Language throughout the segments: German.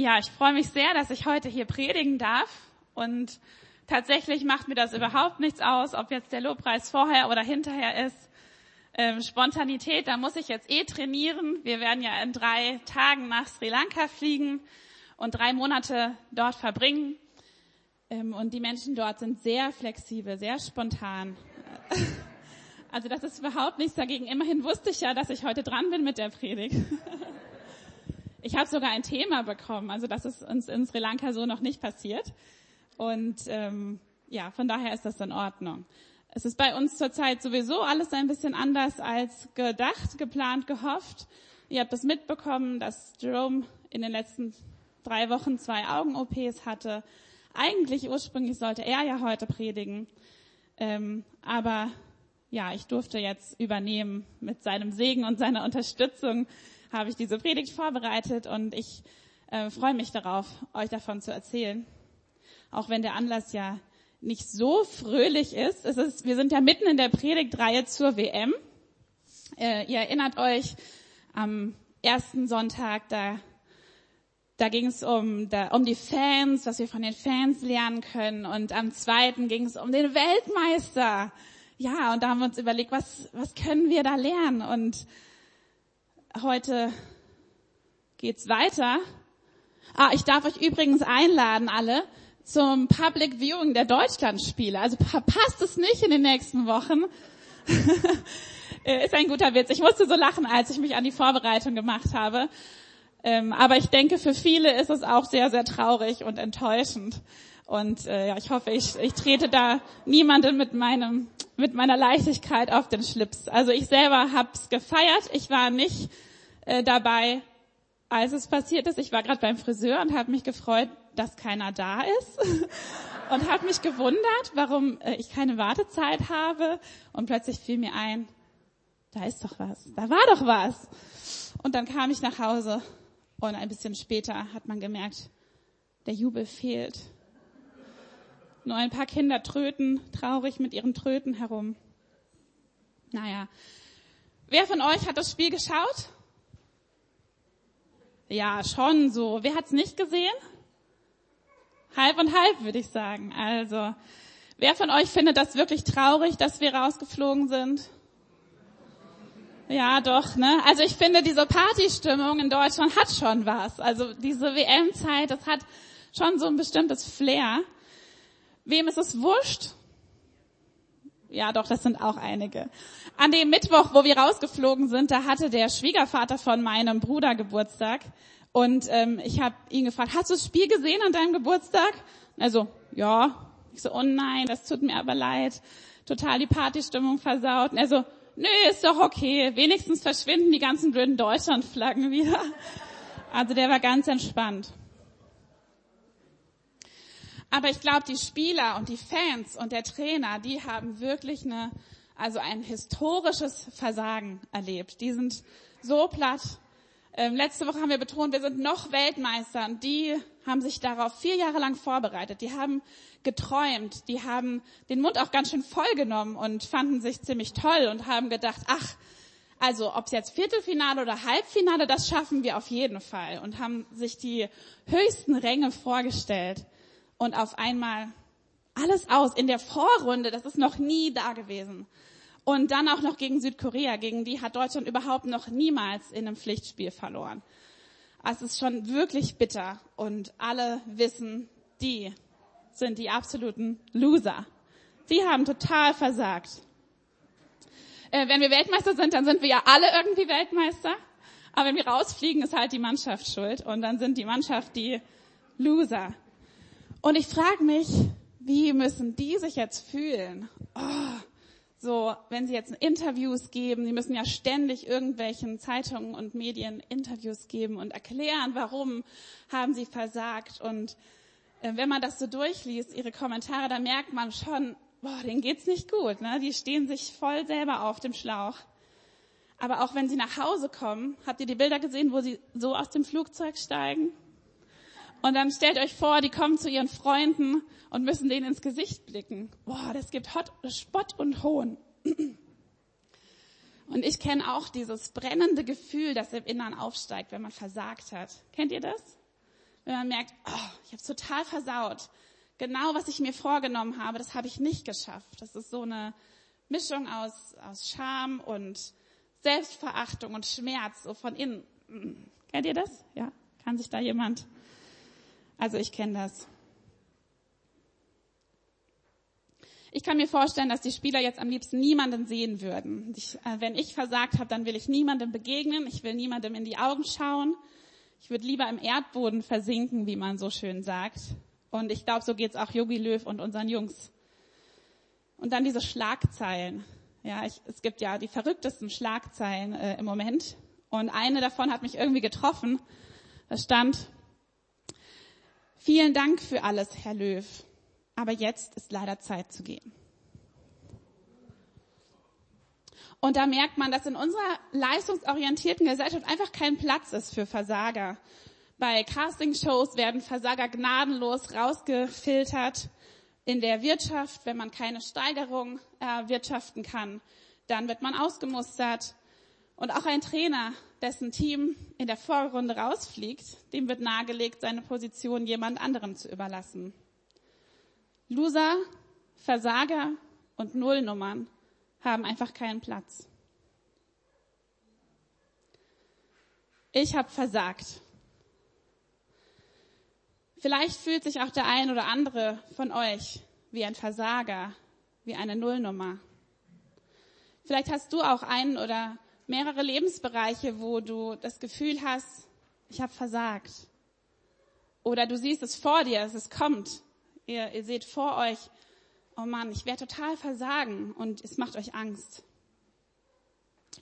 Ja, ich freue mich sehr, dass ich heute hier predigen darf. Und tatsächlich macht mir das überhaupt nichts aus, ob jetzt der Lobpreis vorher oder hinterher ist. Ähm, Spontanität, da muss ich jetzt eh trainieren. Wir werden ja in drei Tagen nach Sri Lanka fliegen und drei Monate dort verbringen. Ähm, und die Menschen dort sind sehr flexibel, sehr spontan. Also das ist überhaupt nichts dagegen. Immerhin wusste ich ja, dass ich heute dran bin mit der Predigt. Ich habe sogar ein Thema bekommen. Also das ist uns in Sri Lanka so noch nicht passiert. Und ähm, ja, von daher ist das in Ordnung. Es ist bei uns zurzeit sowieso alles ein bisschen anders als gedacht, geplant, gehofft. Ihr habt das mitbekommen, dass Jerome in den letzten drei Wochen zwei Augen-OPs hatte. Eigentlich ursprünglich sollte er ja heute predigen. Ähm, aber ja, ich durfte jetzt übernehmen mit seinem Segen und seiner Unterstützung habe ich diese Predigt vorbereitet und ich äh, freue mich darauf, euch davon zu erzählen. Auch wenn der Anlass ja nicht so fröhlich ist. Es ist wir sind ja mitten in der Predigtreihe zur WM. Äh, ihr erinnert euch am ersten Sonntag, da, da ging es um, um die Fans, was wir von den Fans lernen können. Und am zweiten ging es um den Weltmeister. Ja, und da haben wir uns überlegt, was, was können wir da lernen? Und heute geht's weiter. Ah, ich darf euch übrigens einladen, alle, zum Public Viewing der Deutschlandspiele. Also verpasst es nicht in den nächsten Wochen. Ist ein guter Witz. Ich musste so lachen, als ich mich an die Vorbereitung gemacht habe. Ähm, aber ich denke, für viele ist es auch sehr, sehr traurig und enttäuschend. Und äh, ja, ich hoffe, ich, ich trete da niemanden mit meinem mit meiner Leichtigkeit auf den Schlips. Also ich selber hab's gefeiert. Ich war nicht äh, dabei, als es passiert ist. Ich war gerade beim Friseur und habe mich gefreut, dass keiner da ist und habe mich gewundert, warum äh, ich keine Wartezeit habe. Und plötzlich fiel mir ein, da ist doch was, da war doch was. Und dann kam ich nach Hause und ein bisschen später hat man gemerkt, der Jubel fehlt. Nur ein paar Kinder tröten traurig mit ihren Tröten herum. Naja. Wer von euch hat das Spiel geschaut? Ja, schon so. Wer hat's nicht gesehen? Halb und halb, würde ich sagen. Also, wer von euch findet das wirklich traurig, dass wir rausgeflogen sind? Ja, doch, ne? Also ich finde, diese Partystimmung in Deutschland hat schon was. Also diese WM-Zeit, das hat schon so ein bestimmtes Flair. Wem ist es wurscht? Ja, doch, das sind auch einige. An dem Mittwoch, wo wir rausgeflogen sind, da hatte der Schwiegervater von meinem Bruder Geburtstag. Und ähm, ich habe ihn gefragt, hast du das Spiel gesehen an deinem Geburtstag? Also, ja. Ich so, oh nein, das tut mir aber leid. Total die Partystimmung versaut. Und er so, nö, ist doch okay. Wenigstens verschwinden die ganzen blöden Deutschlandflaggen wieder. Also der war ganz entspannt. Aber ich glaube, die Spieler und die Fans und der Trainer, die haben wirklich eine, also ein historisches Versagen erlebt. Die sind so platt. Ähm, letzte Woche haben wir betont, wir sind noch Weltmeister und die haben sich darauf vier Jahre lang vorbereitet. Die haben geträumt, die haben den Mund auch ganz schön voll genommen und fanden sich ziemlich toll und haben gedacht, ach, also ob es jetzt Viertelfinale oder Halbfinale, das schaffen wir auf jeden Fall und haben sich die höchsten Ränge vorgestellt und auf einmal alles aus in der Vorrunde, das ist noch nie da gewesen. Und dann auch noch gegen Südkorea, gegen die hat Deutschland überhaupt noch niemals in einem Pflichtspiel verloren. Es ist schon wirklich bitter und alle wissen, die sind die absoluten Loser. Die haben total versagt. Äh, wenn wir Weltmeister sind, dann sind wir ja alle irgendwie Weltmeister. Aber wenn wir rausfliegen, ist halt die Mannschaft schuld. Und dann sind die Mannschaft die Loser. Und ich frage mich, wie müssen die sich jetzt fühlen? Oh, so, wenn sie jetzt Interviews geben, die müssen ja ständig irgendwelchen Zeitungen und Medien Interviews geben und erklären, warum haben sie versagt. Und äh, wenn man das so durchliest, ihre Kommentare, da merkt man schon, boah, denen geht's nicht gut. Ne? Die stehen sich voll selber auf dem Schlauch. Aber auch wenn sie nach Hause kommen, habt ihr die Bilder gesehen, wo sie so aus dem Flugzeug steigen? Und dann stellt euch vor, die kommen zu ihren Freunden und müssen denen ins Gesicht blicken. Boah, das gibt Hot, Spott und Hohn. Und ich kenne auch dieses brennende Gefühl, das im Innern aufsteigt, wenn man versagt hat. Kennt ihr das? wenn man merkt, oh, ich habe total versaut. Genau, was ich mir vorgenommen habe, das habe ich nicht geschafft. Das ist so eine Mischung aus, aus Scham und Selbstverachtung und Schmerz, so von innen. Kennt ihr das? Ja? Kann sich da jemand? Also ich kenne das. Ich kann mir vorstellen, dass die Spieler jetzt am liebsten niemanden sehen würden. Ich, äh, wenn ich versagt habe, dann will ich niemandem begegnen, ich will niemandem in die Augen schauen. Ich würde lieber im Erdboden versinken, wie man so schön sagt. Und ich glaube, so geht's auch Yogi Löw und unseren Jungs. Und dann diese Schlagzeilen. Ja, ich, es gibt ja die verrücktesten Schlagzeilen äh, im Moment. Und eine davon hat mich irgendwie getroffen. Da stand, vielen Dank für alles, Herr Löw aber jetzt ist leider Zeit zu gehen. Und da merkt man, dass in unserer leistungsorientierten Gesellschaft einfach kein Platz ist für Versager. Bei Castingshows werden Versager gnadenlos rausgefiltert. In der Wirtschaft, wenn man keine Steigerung erwirtschaften kann, dann wird man ausgemustert. Und auch ein Trainer, dessen Team in der Vorrunde rausfliegt, dem wird nahegelegt, seine Position jemand anderem zu überlassen. Loser, Versager und Nullnummern haben einfach keinen Platz. Ich habe versagt. Vielleicht fühlt sich auch der ein oder andere von euch wie ein Versager, wie eine Nullnummer. Vielleicht hast du auch einen oder mehrere Lebensbereiche, wo du das Gefühl hast, ich habe versagt. Oder du siehst es vor dir, es kommt Ihr, ihr seht vor euch, oh Mann, ich werde total versagen und es macht euch Angst.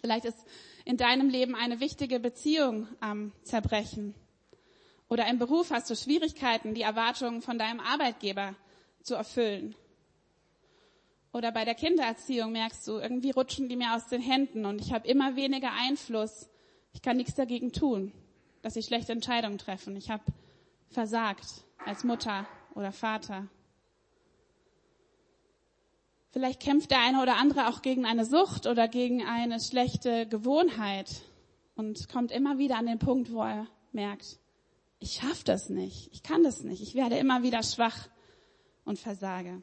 Vielleicht ist in deinem Leben eine wichtige Beziehung am Zerbrechen. Oder im Beruf hast du Schwierigkeiten, die Erwartungen von deinem Arbeitgeber zu erfüllen. Oder bei der Kindererziehung merkst du, irgendwie rutschen die mir aus den Händen und ich habe immer weniger Einfluss. Ich kann nichts dagegen tun, dass sie schlechte Entscheidungen treffen. Ich habe versagt als Mutter oder Vater. Vielleicht kämpft der eine oder andere auch gegen eine Sucht oder gegen eine schlechte Gewohnheit und kommt immer wieder an den Punkt, wo er merkt, ich schaffe das nicht, ich kann das nicht, ich werde immer wieder schwach und versage.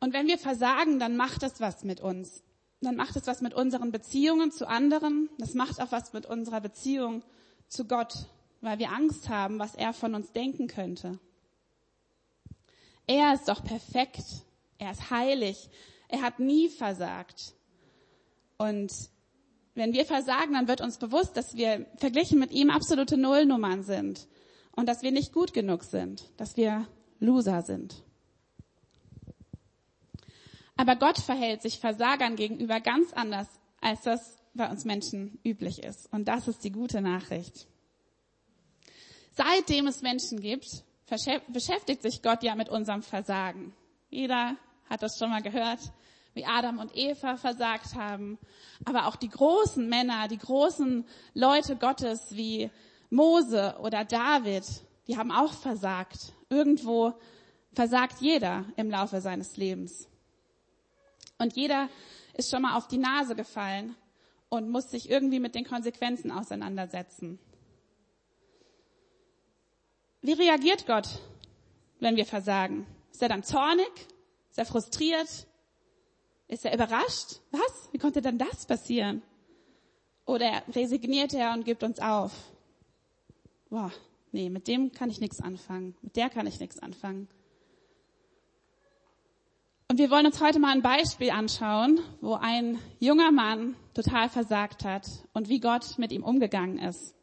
Und wenn wir versagen, dann macht das was mit uns. Dann macht es was mit unseren Beziehungen zu anderen. Das macht auch was mit unserer Beziehung zu Gott weil wir Angst haben, was er von uns denken könnte. Er ist doch perfekt. Er ist heilig. Er hat nie versagt. Und wenn wir versagen, dann wird uns bewusst, dass wir verglichen mit ihm absolute Nullnummern sind und dass wir nicht gut genug sind, dass wir Loser sind. Aber Gott verhält sich Versagern gegenüber ganz anders, als das bei uns Menschen üblich ist. Und das ist die gute Nachricht. Seitdem es Menschen gibt, beschäftigt sich Gott ja mit unserem Versagen. Jeder hat das schon mal gehört, wie Adam und Eva versagt haben. Aber auch die großen Männer, die großen Leute Gottes wie Mose oder David, die haben auch versagt. Irgendwo versagt jeder im Laufe seines Lebens. Und jeder ist schon mal auf die Nase gefallen und muss sich irgendwie mit den Konsequenzen auseinandersetzen. Wie reagiert Gott, wenn wir versagen? Ist er dann zornig? Ist er frustriert? Ist er überrascht? Was? Wie konnte denn das passieren? Oder resigniert er und gibt uns auf? Boah, nee, mit dem kann ich nichts anfangen. Mit der kann ich nichts anfangen. Und wir wollen uns heute mal ein Beispiel anschauen, wo ein junger Mann total versagt hat und wie Gott mit ihm umgegangen ist.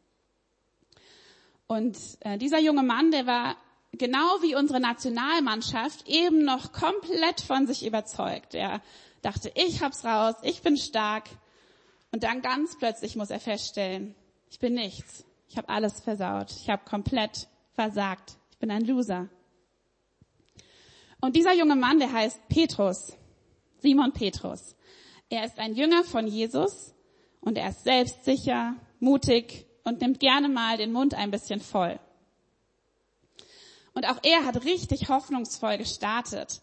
Und äh, dieser junge Mann, der war genau wie unsere Nationalmannschaft eben noch komplett von sich überzeugt. Er dachte, ich hab's raus, ich bin stark. Und dann ganz plötzlich muss er feststellen, ich bin nichts. Ich habe alles versaut. Ich habe komplett versagt. Ich bin ein Loser. Und dieser junge Mann, der heißt Petrus, Simon Petrus. Er ist ein Jünger von Jesus und er ist selbstsicher, mutig, und nimmt gerne mal den Mund ein bisschen voll. Und auch er hat richtig hoffnungsvoll gestartet.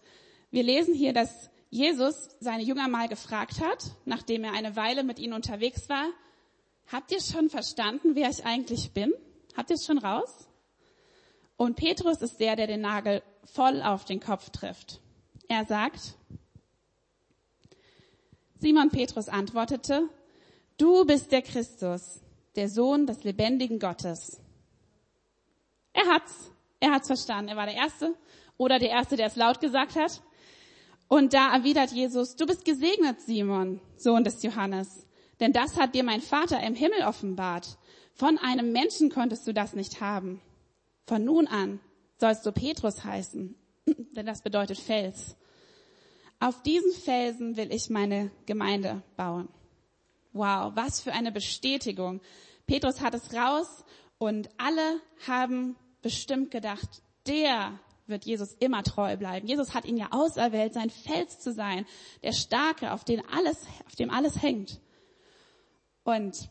Wir lesen hier, dass Jesus seine Jünger mal gefragt hat, nachdem er eine Weile mit ihnen unterwegs war, habt ihr schon verstanden, wer ich eigentlich bin? Habt ihr es schon raus? Und Petrus ist der, der den Nagel voll auf den Kopf trifft. Er sagt, Simon Petrus antwortete, du bist der Christus, der Sohn des lebendigen Gottes. Er hat's, er hat's verstanden. Er war der Erste oder der Erste, der es laut gesagt hat. Und da erwidert Jesus, du bist gesegnet, Simon, Sohn des Johannes, denn das hat dir mein Vater im Himmel offenbart. Von einem Menschen konntest du das nicht haben. Von nun an sollst du Petrus heißen, denn das bedeutet Fels. Auf diesen Felsen will ich meine Gemeinde bauen. Wow, was für eine Bestätigung. Petrus hat es raus und alle haben bestimmt gedacht, der wird Jesus immer treu bleiben. Jesus hat ihn ja auserwählt, sein Fels zu sein, der Starke, auf, den alles, auf dem alles hängt. Und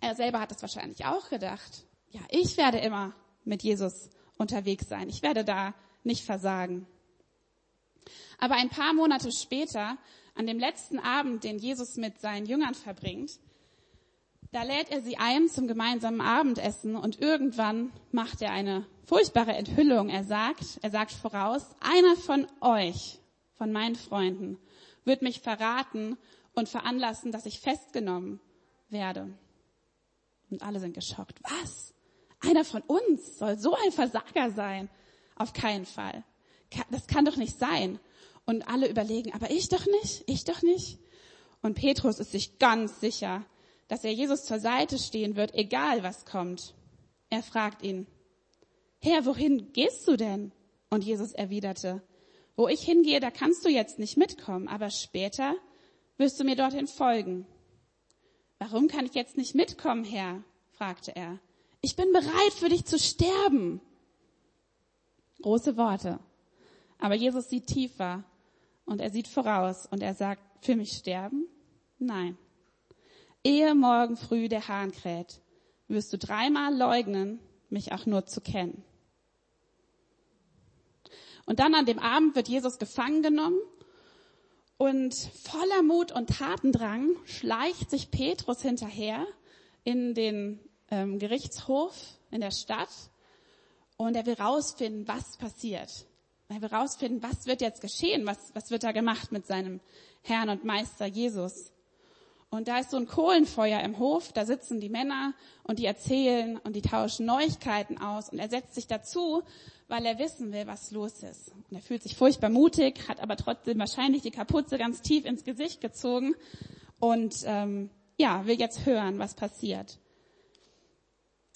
er selber hat es wahrscheinlich auch gedacht. Ja, ich werde immer mit Jesus unterwegs sein. Ich werde da nicht versagen. Aber ein paar Monate später, an dem letzten Abend, den Jesus mit seinen Jüngern verbringt, da lädt er sie ein zum gemeinsamen Abendessen und irgendwann macht er eine furchtbare Enthüllung. Er sagt, er sagt voraus, einer von euch, von meinen Freunden, wird mich verraten und veranlassen, dass ich festgenommen werde. Und alle sind geschockt. Was? Einer von uns soll so ein Versager sein? Auf keinen Fall. Das kann doch nicht sein. Und alle überlegen, aber ich doch nicht, ich doch nicht. Und Petrus ist sich ganz sicher, dass er Jesus zur Seite stehen wird, egal was kommt. Er fragt ihn, Herr, wohin gehst du denn? Und Jesus erwiderte, wo ich hingehe, da kannst du jetzt nicht mitkommen, aber später wirst du mir dorthin folgen. Warum kann ich jetzt nicht mitkommen, Herr? fragte er. Ich bin bereit für dich zu sterben. Große Worte. Aber Jesus sieht tiefer und er sieht voraus und er sagt, für mich sterben? Nein. Ehe morgen früh der Hahn kräht, wirst du dreimal leugnen, mich auch nur zu kennen. Und dann an dem Abend wird Jesus gefangen genommen und voller Mut und Tatendrang schleicht sich Petrus hinterher in den ähm, Gerichtshof in der Stadt und er will rausfinden, was passiert. Er will rausfinden, was wird jetzt geschehen, was, was wird da gemacht mit seinem Herrn und Meister Jesus. Und da ist so ein Kohlenfeuer im Hof, da sitzen die Männer und die erzählen und die tauschen Neuigkeiten aus und er setzt sich dazu, weil er wissen will, was los ist. Und er fühlt sich furchtbar mutig, hat aber trotzdem wahrscheinlich die Kapuze ganz tief ins Gesicht gezogen und ähm, ja, will jetzt hören, was passiert.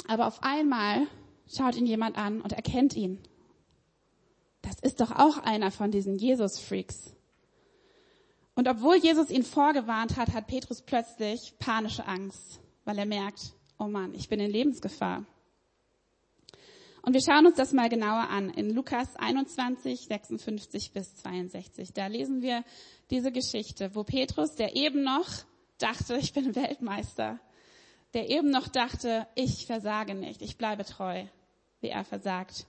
Aber auf einmal schaut ihn jemand an und erkennt ihn. Das ist doch auch einer von diesen Jesus-Freaks. Und obwohl Jesus ihn vorgewarnt hat, hat Petrus plötzlich panische Angst, weil er merkt, oh Mann, ich bin in Lebensgefahr. Und wir schauen uns das mal genauer an in Lukas 21, 56 bis 62. Da lesen wir diese Geschichte, wo Petrus, der eben noch dachte, ich bin Weltmeister, der eben noch dachte, ich versage nicht, ich bleibe treu, wie er versagt.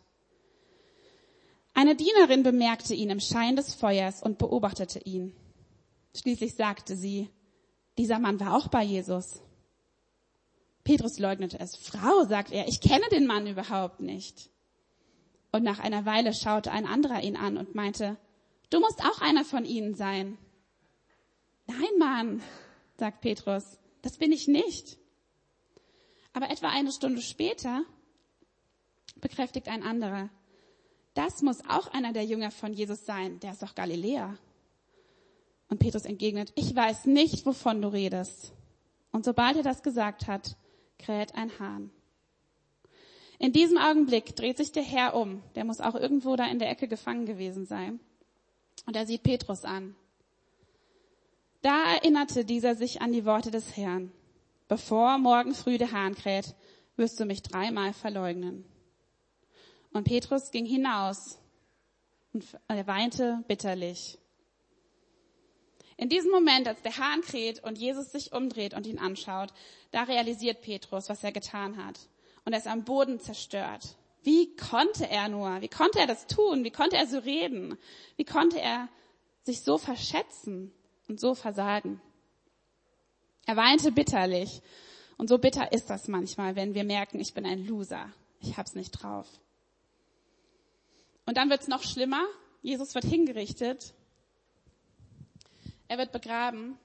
Eine Dienerin bemerkte ihn im Schein des Feuers und beobachtete ihn. Schließlich sagte sie, dieser Mann war auch bei Jesus. Petrus leugnete es. Frau, sagt er, ich kenne den Mann überhaupt nicht. Und nach einer Weile schaute ein anderer ihn an und meinte, du musst auch einer von ihnen sein. Nein, Mann, sagt Petrus, das bin ich nicht. Aber etwa eine Stunde später bekräftigt ein anderer, das muss auch einer der Jünger von Jesus sein, der ist doch Galiläer. Und Petrus entgegnet, ich weiß nicht, wovon du redest. Und sobald er das gesagt hat, kräht ein Hahn. In diesem Augenblick dreht sich der Herr um. Der muss auch irgendwo da in der Ecke gefangen gewesen sein. Und er sieht Petrus an. Da erinnerte dieser sich an die Worte des Herrn. Bevor morgen früh der Hahn kräht, wirst du mich dreimal verleugnen. Und Petrus ging hinaus und er weinte bitterlich. In diesem Moment, als der Hahn kräht und Jesus sich umdreht und ihn anschaut, da realisiert Petrus, was er getan hat. Und er ist am Boden zerstört. Wie konnte er nur? Wie konnte er das tun? Wie konnte er so reden? Wie konnte er sich so verschätzen und so versagen? Er weinte bitterlich Und so bitter ist das manchmal, wenn wir merken, ich bin ein Loser. Ich hab's nicht drauf. Und dann wird's noch schlimmer. Jesus wird hingerichtet. Er wird begraben.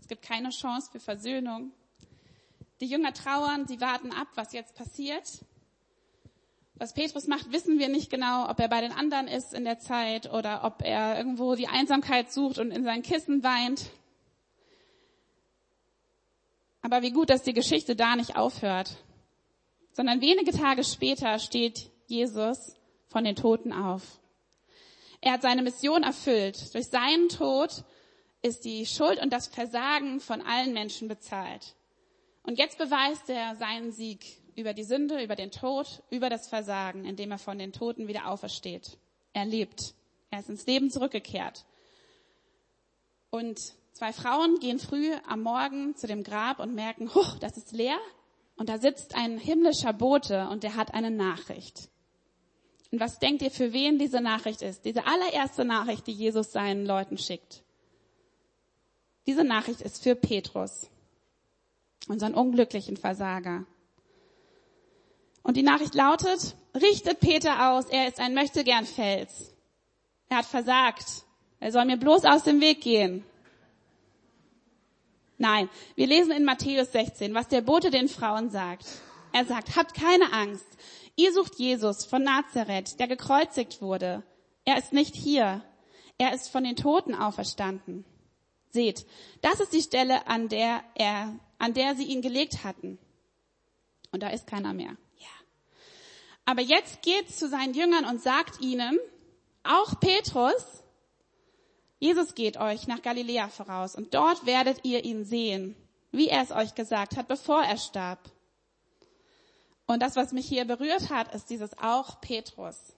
Es gibt keine Chance für Versöhnung. Die Jünger trauern, sie warten ab, was jetzt passiert. Was Petrus macht, wissen wir nicht genau, ob er bei den anderen ist in der Zeit oder ob er irgendwo die Einsamkeit sucht und in sein Kissen weint. Aber wie gut, dass die Geschichte da nicht aufhört, sondern wenige Tage später steht Jesus von den Toten auf. Er hat seine Mission erfüllt. Durch seinen Tod ist die Schuld und das Versagen von allen Menschen bezahlt. Und jetzt beweist er seinen Sieg über die Sünde, über den Tod, über das Versagen, indem er von den Toten wieder aufersteht. Er lebt. Er ist ins Leben zurückgekehrt. Und zwei Frauen gehen früh am Morgen zu dem Grab und merken, huch, das ist leer. Und da sitzt ein himmlischer Bote und der hat eine Nachricht. Und was denkt ihr, für wen diese Nachricht ist? Diese allererste Nachricht, die Jesus seinen Leuten schickt. Diese Nachricht ist für Petrus, unseren unglücklichen Versager. Und die Nachricht lautet, richtet Peter aus, er ist ein möchtegern Fels. Er hat versagt. Er soll mir bloß aus dem Weg gehen. Nein, wir lesen in Matthäus 16, was der Bote den Frauen sagt. Er sagt, habt keine Angst. Ihr sucht Jesus von Nazareth, der gekreuzigt wurde. Er ist nicht hier. Er ist von den Toten auferstanden. Seht, das ist die Stelle, an der er, an der sie ihn gelegt hatten. Und da ist keiner mehr. Aber jetzt geht zu seinen Jüngern und sagt ihnen, auch Petrus, Jesus geht euch nach Galiläa voraus und dort werdet ihr ihn sehen, wie er es euch gesagt hat, bevor er starb. Und das, was mich hier berührt hat, ist dieses auch Petrus.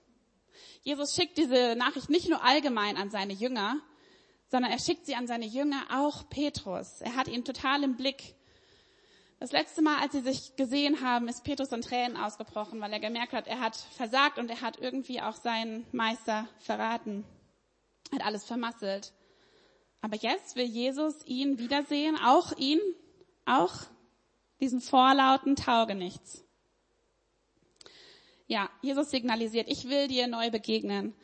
Jesus schickt diese Nachricht nicht nur allgemein an seine Jünger, sondern er schickt sie an seine Jünger, auch Petrus. Er hat ihn total im Blick. Das letzte Mal, als sie sich gesehen haben, ist Petrus in Tränen ausgebrochen, weil er gemerkt hat, er hat versagt und er hat irgendwie auch seinen Meister verraten. Hat alles vermasselt. Aber jetzt will Jesus ihn wiedersehen, auch ihn, auch diesen vorlauten Taugenichts. Ja, Jesus signalisiert, ich will dir neu begegnen.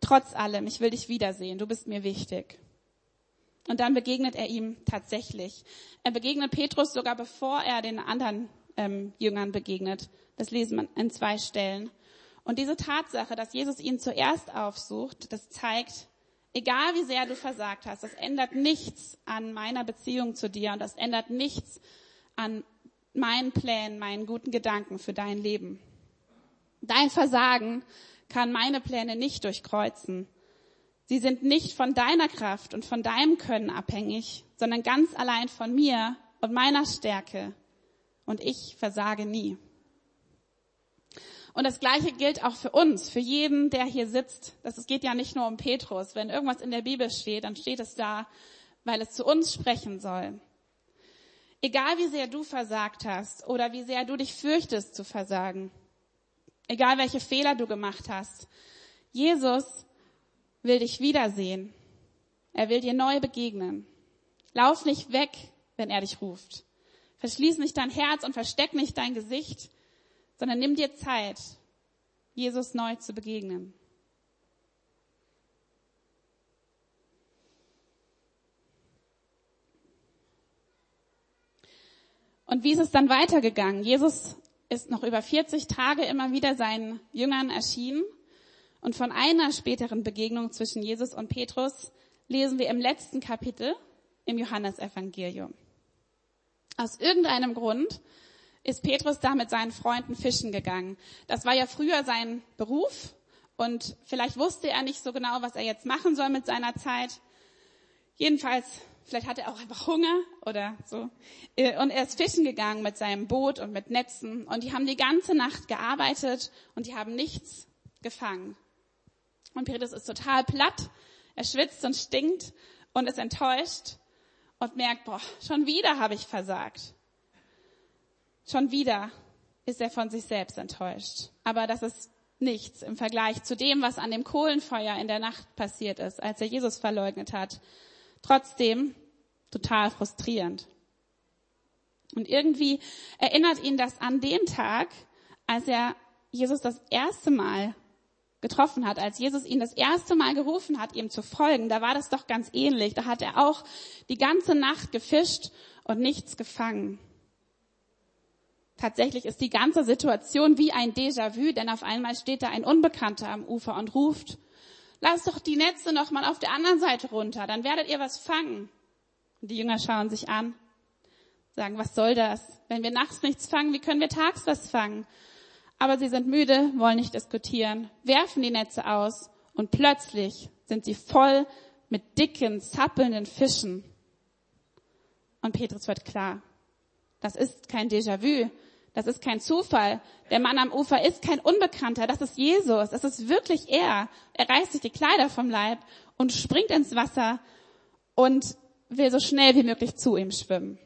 Trotz allem, ich will dich wiedersehen. Du bist mir wichtig. Und dann begegnet er ihm tatsächlich. Er begegnet Petrus sogar bevor er den anderen ähm, Jüngern begegnet. Das lesen wir in zwei Stellen. Und diese Tatsache, dass Jesus ihn zuerst aufsucht, das zeigt, egal wie sehr du versagt hast, das ändert nichts an meiner Beziehung zu dir und das ändert nichts an meinen Plänen, meinen guten Gedanken für dein Leben. Dein Versagen kann meine Pläne nicht durchkreuzen. Sie sind nicht von deiner Kraft und von deinem Können abhängig, sondern ganz allein von mir und meiner Stärke. Und ich versage nie. Und das Gleiche gilt auch für uns, für jeden, der hier sitzt. Das geht ja nicht nur um Petrus. Wenn irgendwas in der Bibel steht, dann steht es da, weil es zu uns sprechen soll. Egal wie sehr du versagt hast oder wie sehr du dich fürchtest zu versagen, egal welche Fehler du gemacht hast, Jesus will dich wiedersehen. Er will dir neu begegnen. Lauf nicht weg, wenn er dich ruft. Verschließ nicht dein Herz und versteck nicht dein Gesicht, sondern nimm dir Zeit, Jesus neu zu begegnen. Und wie ist es dann weitergegangen? Jesus ist noch über 40 Tage immer wieder seinen Jüngern erschienen und von einer späteren Begegnung zwischen Jesus und Petrus lesen wir im letzten Kapitel im Johannesevangelium. Aus irgendeinem Grund ist Petrus da mit seinen Freunden fischen gegangen. Das war ja früher sein Beruf und vielleicht wusste er nicht so genau, was er jetzt machen soll mit seiner Zeit. Jedenfalls, vielleicht hatte er auch einfach Hunger oder so. Und er ist fischen gegangen mit seinem Boot und mit Netzen und die haben die ganze Nacht gearbeitet und die haben nichts gefangen. Und Petrus ist total platt, er schwitzt und stinkt und ist enttäuscht und merkt, boah, schon wieder habe ich versagt. Schon wieder ist er von sich selbst enttäuscht. Aber das ist nichts im Vergleich zu dem, was an dem Kohlenfeuer in der Nacht passiert ist, als er Jesus verleugnet hat. Trotzdem total frustrierend. Und irgendwie erinnert ihn das an den Tag, als er Jesus das erste Mal getroffen hat, als Jesus ihn das erste Mal gerufen hat, ihm zu folgen, da war das doch ganz ähnlich. Da hat er auch die ganze Nacht gefischt und nichts gefangen. Tatsächlich ist die ganze Situation wie ein Déjà-vu, denn auf einmal steht da ein Unbekannter am Ufer und ruft, lasst doch die Netze noch mal auf der anderen Seite runter, dann werdet ihr was fangen. Und die Jünger schauen sich an, sagen, was soll das? Wenn wir nachts nichts fangen, wie können wir tags was fangen? Aber sie sind müde, wollen nicht diskutieren, werfen die Netze aus und plötzlich sind sie voll mit dicken, zappelnden Fischen. Und Petrus wird klar, das ist kein Déjà-vu, das ist kein Zufall. Der Mann am Ufer ist kein Unbekannter. Das ist Jesus. Das ist wirklich er. Er reißt sich die Kleider vom Leib und springt ins Wasser und will so schnell wie möglich zu ihm schwimmen.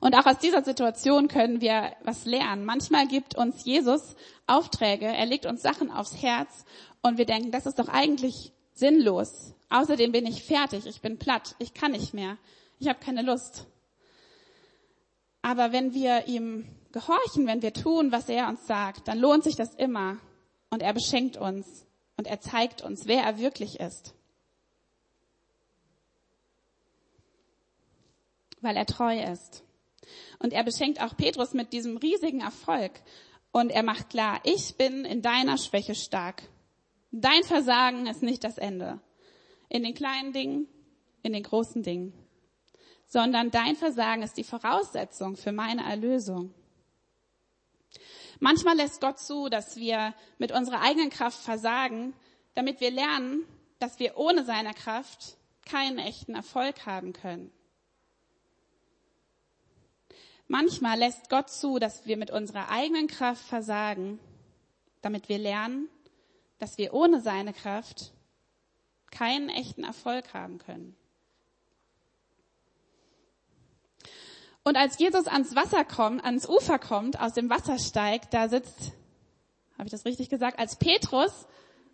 Und auch aus dieser Situation können wir was lernen. Manchmal gibt uns Jesus Aufträge, er legt uns Sachen aufs Herz und wir denken, das ist doch eigentlich sinnlos. Außerdem bin ich fertig, ich bin platt, ich kann nicht mehr, ich habe keine Lust. Aber wenn wir ihm gehorchen, wenn wir tun, was er uns sagt, dann lohnt sich das immer. Und er beschenkt uns und er zeigt uns, wer er wirklich ist. Weil er treu ist. Und er beschenkt auch Petrus mit diesem riesigen Erfolg. Und er macht klar, ich bin in deiner Schwäche stark. Dein Versagen ist nicht das Ende. In den kleinen Dingen, in den großen Dingen sondern dein Versagen ist die Voraussetzung für meine Erlösung. Manchmal lässt Gott zu, dass wir mit unserer eigenen Kraft versagen, damit wir lernen, dass wir ohne seine Kraft keinen echten Erfolg haben können. Manchmal lässt Gott zu, dass wir mit unserer eigenen Kraft versagen, damit wir lernen, dass wir ohne seine Kraft keinen echten Erfolg haben können. Und als Jesus ans Wasser kommt, ans Ufer kommt, aus dem Wasser steigt, da sitzt, habe ich das richtig gesagt, als Petrus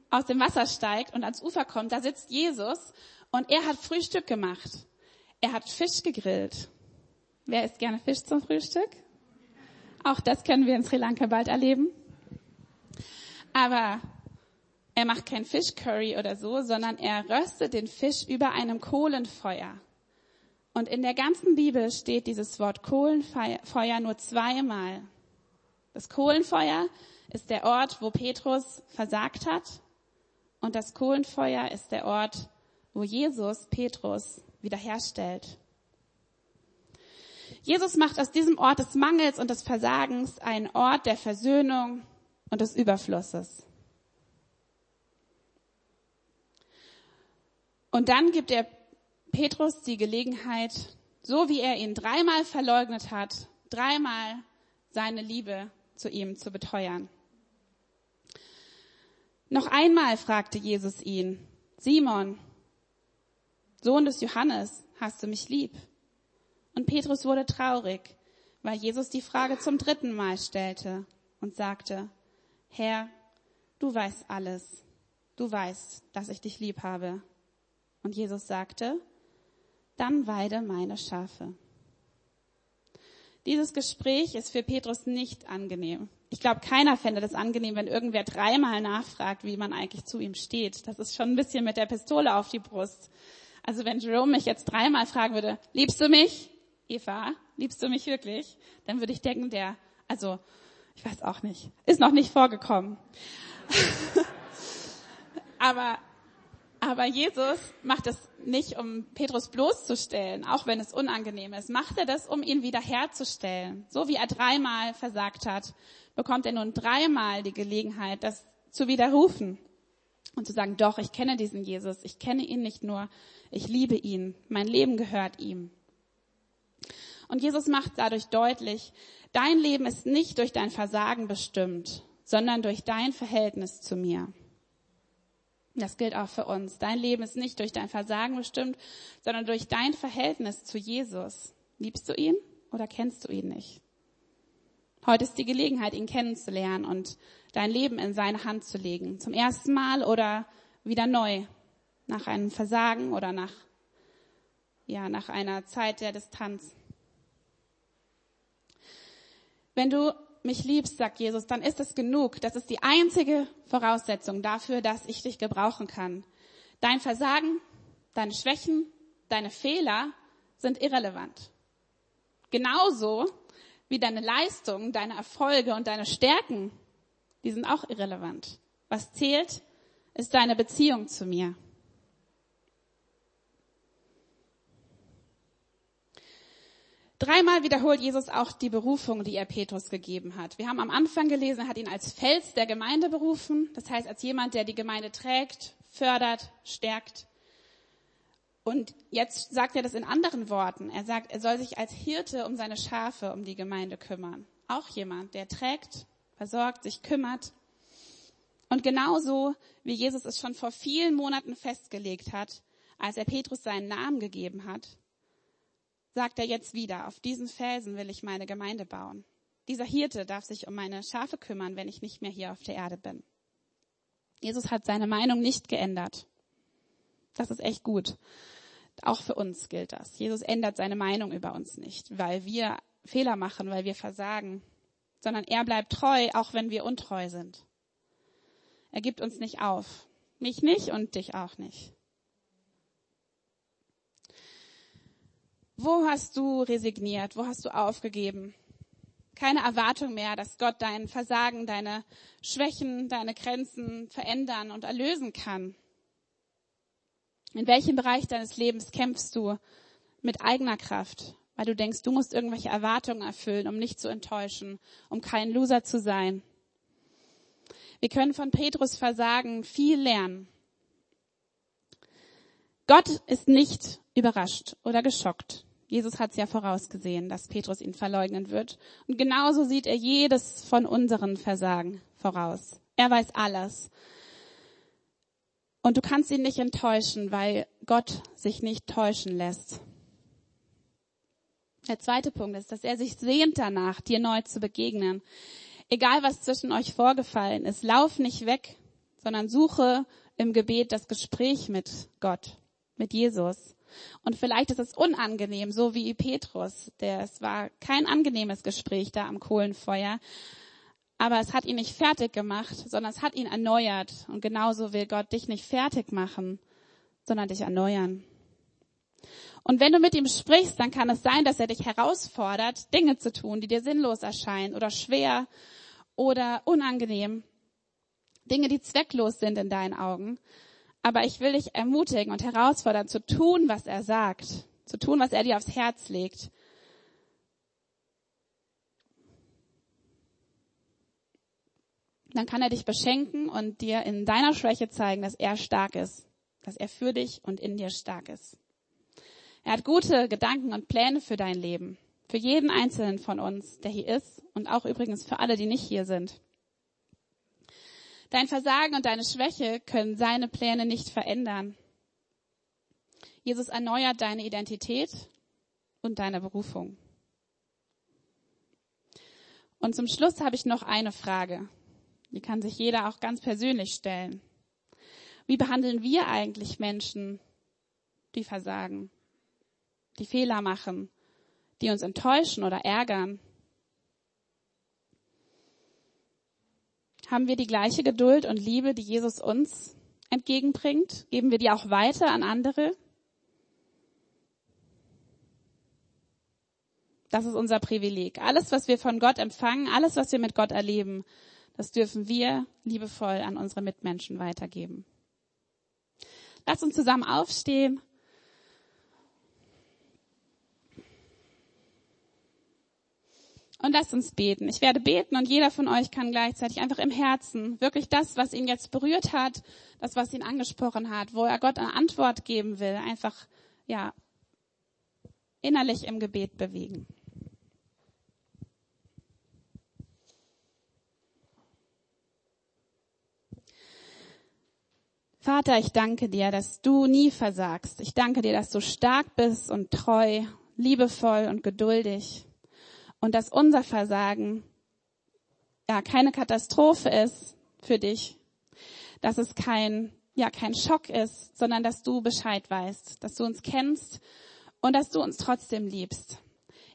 aus dem Wasser steigt und ans Ufer kommt, da sitzt Jesus und er hat Frühstück gemacht. Er hat Fisch gegrillt. Wer isst gerne Fisch zum Frühstück? Auch das können wir in Sri Lanka bald erleben. Aber er macht kein Fischcurry oder so, sondern er röstet den Fisch über einem Kohlenfeuer. Und in der ganzen Bibel steht dieses Wort Kohlenfeuer nur zweimal. Das Kohlenfeuer ist der Ort, wo Petrus versagt hat. Und das Kohlenfeuer ist der Ort, wo Jesus Petrus wiederherstellt. Jesus macht aus diesem Ort des Mangels und des Versagens einen Ort der Versöhnung und des Überflusses. Und dann gibt er Petrus die Gelegenheit, so wie er ihn dreimal verleugnet hat, dreimal seine Liebe zu ihm zu beteuern. Noch einmal fragte Jesus ihn, Simon, Sohn des Johannes, hast du mich lieb? Und Petrus wurde traurig, weil Jesus die Frage zum dritten Mal stellte und sagte, Herr, du weißt alles. Du weißt, dass ich dich lieb habe. Und Jesus sagte, dann weide meine Schafe. Dieses Gespräch ist für Petrus nicht angenehm. Ich glaube, keiner fände das angenehm, wenn irgendwer dreimal nachfragt, wie man eigentlich zu ihm steht. Das ist schon ein bisschen mit der Pistole auf die Brust. Also wenn Jerome mich jetzt dreimal fragen würde, liebst du mich? Eva, liebst du mich wirklich? Dann würde ich denken, der, also, ich weiß auch nicht, ist noch nicht vorgekommen. Aber aber Jesus macht es nicht, um Petrus bloßzustellen, auch wenn es unangenehm ist. Macht er das, um ihn wiederherzustellen. So wie er dreimal versagt hat, bekommt er nun dreimal die Gelegenheit, das zu widerrufen und zu sagen, doch, ich kenne diesen Jesus, ich kenne ihn nicht nur, ich liebe ihn, mein Leben gehört ihm. Und Jesus macht dadurch deutlich, dein Leben ist nicht durch dein Versagen bestimmt, sondern durch dein Verhältnis zu mir. Das gilt auch für uns. Dein Leben ist nicht durch dein Versagen bestimmt, sondern durch dein Verhältnis zu Jesus. Liebst du ihn oder kennst du ihn nicht? Heute ist die Gelegenheit, ihn kennenzulernen und dein Leben in seine Hand zu legen. Zum ersten Mal oder wieder neu. Nach einem Versagen oder nach, ja, nach einer Zeit der Distanz. Wenn du mich liebst, sagt Jesus, dann ist es genug. Das ist die einzige Voraussetzung dafür, dass ich dich gebrauchen kann. Dein Versagen, deine Schwächen, deine Fehler sind irrelevant. Genauso wie deine Leistungen, deine Erfolge und deine Stärken, die sind auch irrelevant. Was zählt, ist deine Beziehung zu mir. Dreimal wiederholt Jesus auch die Berufung, die er Petrus gegeben hat. Wir haben am Anfang gelesen, er hat ihn als Fels der Gemeinde berufen. Das heißt, als jemand, der die Gemeinde trägt, fördert, stärkt. Und jetzt sagt er das in anderen Worten. Er sagt, er soll sich als Hirte um seine Schafe, um die Gemeinde kümmern. Auch jemand, der trägt, versorgt, sich kümmert. Und genauso wie Jesus es schon vor vielen Monaten festgelegt hat, als er Petrus seinen Namen gegeben hat, sagt er jetzt wieder, auf diesen Felsen will ich meine Gemeinde bauen. Dieser Hirte darf sich um meine Schafe kümmern, wenn ich nicht mehr hier auf der Erde bin. Jesus hat seine Meinung nicht geändert. Das ist echt gut. Auch für uns gilt das. Jesus ändert seine Meinung über uns nicht, weil wir Fehler machen, weil wir versagen, sondern er bleibt treu, auch wenn wir untreu sind. Er gibt uns nicht auf. Mich nicht und dich auch nicht. Wo hast du resigniert? Wo hast du aufgegeben? Keine Erwartung mehr, dass Gott dein Versagen, deine Schwächen, deine Grenzen verändern und erlösen kann. In welchem Bereich deines Lebens kämpfst du mit eigener Kraft, weil du denkst, du musst irgendwelche Erwartungen erfüllen, um nicht zu enttäuschen, um kein Loser zu sein? Wir können von Petrus Versagen viel lernen. Gott ist nicht überrascht oder geschockt. Jesus hat es ja vorausgesehen, dass Petrus ihn verleugnen wird. Und genauso sieht er jedes von unseren Versagen voraus. Er weiß alles. Und du kannst ihn nicht enttäuschen, weil Gott sich nicht täuschen lässt. Der zweite Punkt ist, dass er sich sehnt danach, dir neu zu begegnen. Egal was zwischen euch vorgefallen ist, lauf nicht weg, sondern suche im Gebet das Gespräch mit Gott mit Jesus. Und vielleicht ist es unangenehm, so wie Petrus. Der, es war kein angenehmes Gespräch da am Kohlenfeuer. Aber es hat ihn nicht fertig gemacht, sondern es hat ihn erneuert. Und genauso will Gott dich nicht fertig machen, sondern dich erneuern. Und wenn du mit ihm sprichst, dann kann es sein, dass er dich herausfordert, Dinge zu tun, die dir sinnlos erscheinen oder schwer oder unangenehm. Dinge, die zwecklos sind in deinen Augen. Aber ich will dich ermutigen und herausfordern, zu tun, was er sagt, zu tun, was er dir aufs Herz legt. Dann kann er dich beschenken und dir in deiner Schwäche zeigen, dass er stark ist, dass er für dich und in dir stark ist. Er hat gute Gedanken und Pläne für dein Leben, für jeden einzelnen von uns, der hier ist und auch übrigens für alle, die nicht hier sind. Dein Versagen und deine Schwäche können seine Pläne nicht verändern. Jesus erneuert deine Identität und deine Berufung. Und zum Schluss habe ich noch eine Frage. Die kann sich jeder auch ganz persönlich stellen. Wie behandeln wir eigentlich Menschen, die versagen, die Fehler machen, die uns enttäuschen oder ärgern? Haben wir die gleiche Geduld und Liebe, die Jesus uns entgegenbringt? Geben wir die auch weiter an andere? Das ist unser Privileg. Alles, was wir von Gott empfangen, alles, was wir mit Gott erleben, das dürfen wir liebevoll an unsere Mitmenschen weitergeben. Lass uns zusammen aufstehen. Und lasst uns beten. Ich werde beten und jeder von euch kann gleichzeitig einfach im Herzen wirklich das, was ihn jetzt berührt hat, das, was ihn angesprochen hat, wo er Gott eine Antwort geben will, einfach, ja, innerlich im Gebet bewegen. Vater, ich danke dir, dass du nie versagst. Ich danke dir, dass du stark bist und treu, liebevoll und geduldig und dass unser Versagen ja keine Katastrophe ist für dich, dass es kein ja kein Schock ist, sondern dass du Bescheid weißt, dass du uns kennst und dass du uns trotzdem liebst.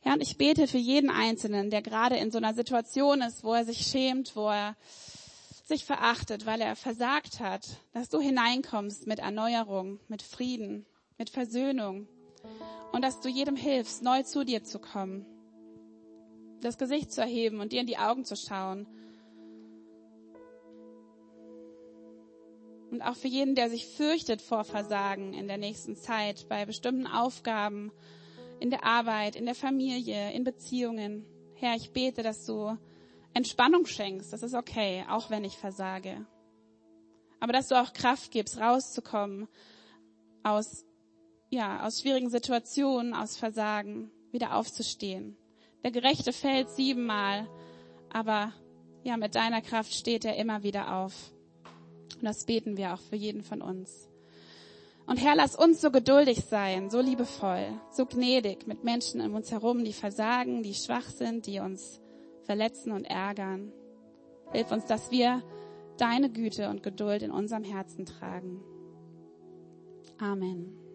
Ja, und ich bete für jeden Einzelnen, der gerade in so einer Situation ist, wo er sich schämt, wo er sich verachtet, weil er versagt hat, dass du hineinkommst mit Erneuerung, mit Frieden, mit Versöhnung und dass du jedem hilfst, neu zu dir zu kommen, das Gesicht zu erheben und dir in die Augen zu schauen. Und auch für jeden, der sich fürchtet vor Versagen in der nächsten Zeit, bei bestimmten Aufgaben, in der Arbeit, in der Familie, in Beziehungen. Herr, ich bete, dass du Entspannung schenkst. Das ist okay, auch wenn ich versage. Aber dass du auch Kraft gibst, rauszukommen aus, ja, aus schwierigen Situationen, aus Versagen, wieder aufzustehen. Der Gerechte fällt siebenmal, aber ja, mit deiner Kraft steht er immer wieder auf. Und das beten wir auch für jeden von uns. Und Herr, lass uns so geduldig sein, so liebevoll, so gnädig mit Menschen um uns herum, die versagen, die schwach sind, die uns verletzen und ärgern. Hilf uns, dass wir deine Güte und Geduld in unserem Herzen tragen. Amen.